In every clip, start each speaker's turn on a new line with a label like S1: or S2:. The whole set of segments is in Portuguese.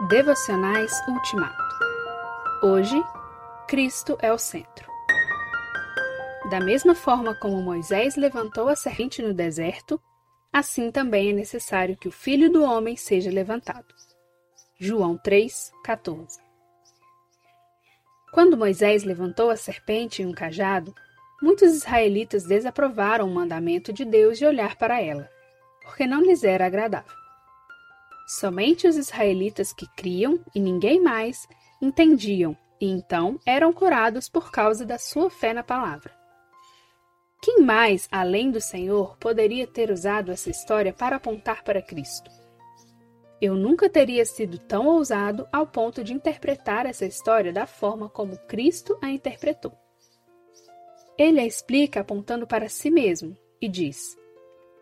S1: Devocionais Ultimato. Hoje, Cristo é o centro. Da mesma forma como Moisés levantou a serpente no deserto, assim também é necessário que o Filho do Homem seja levantado. João 3, 14. Quando Moisés levantou a serpente em um cajado, muitos israelitas desaprovaram o mandamento de Deus de olhar para ela, porque não lhes era agradável. Somente os israelitas que criam e ninguém mais entendiam e então eram curados por causa da sua fé na palavra. Quem mais, além do Senhor, poderia ter usado essa história para apontar para Cristo? Eu nunca teria sido tão ousado ao ponto de interpretar essa história da forma como Cristo a interpretou. Ele a explica apontando para si mesmo e diz: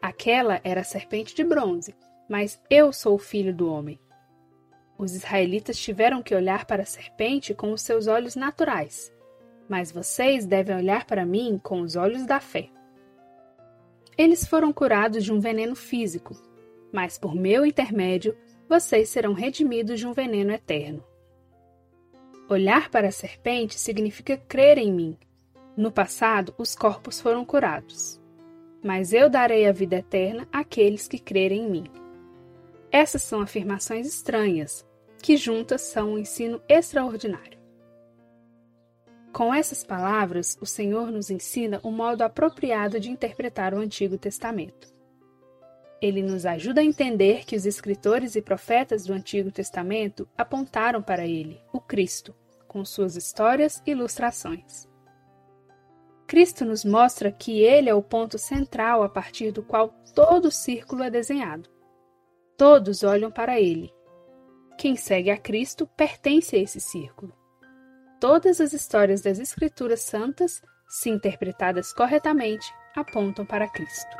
S1: Aquela era a serpente de bronze, mas eu sou o filho do homem. Os israelitas tiveram que olhar para a serpente com os seus olhos naturais, mas vocês devem olhar para mim com os olhos da fé. Eles foram curados de um veneno físico, mas por meu intermédio vocês serão redimidos de um veneno eterno. Olhar para a serpente significa crer em mim. No passado, os corpos foram curados, mas eu darei a vida eterna àqueles que crerem em mim. Essas são afirmações estranhas, que juntas são um ensino extraordinário. Com essas palavras, o Senhor nos ensina o modo apropriado de interpretar o Antigo Testamento. Ele nos ajuda a entender que os escritores e profetas do Antigo Testamento apontaram para ele, o Cristo, com suas histórias e ilustrações. Cristo nos mostra que ele é o ponto central a partir do qual todo o círculo é desenhado. Todos olham para ele. Quem segue a Cristo pertence a esse círculo. Todas as histórias das Escrituras Santas, se interpretadas corretamente, apontam para Cristo.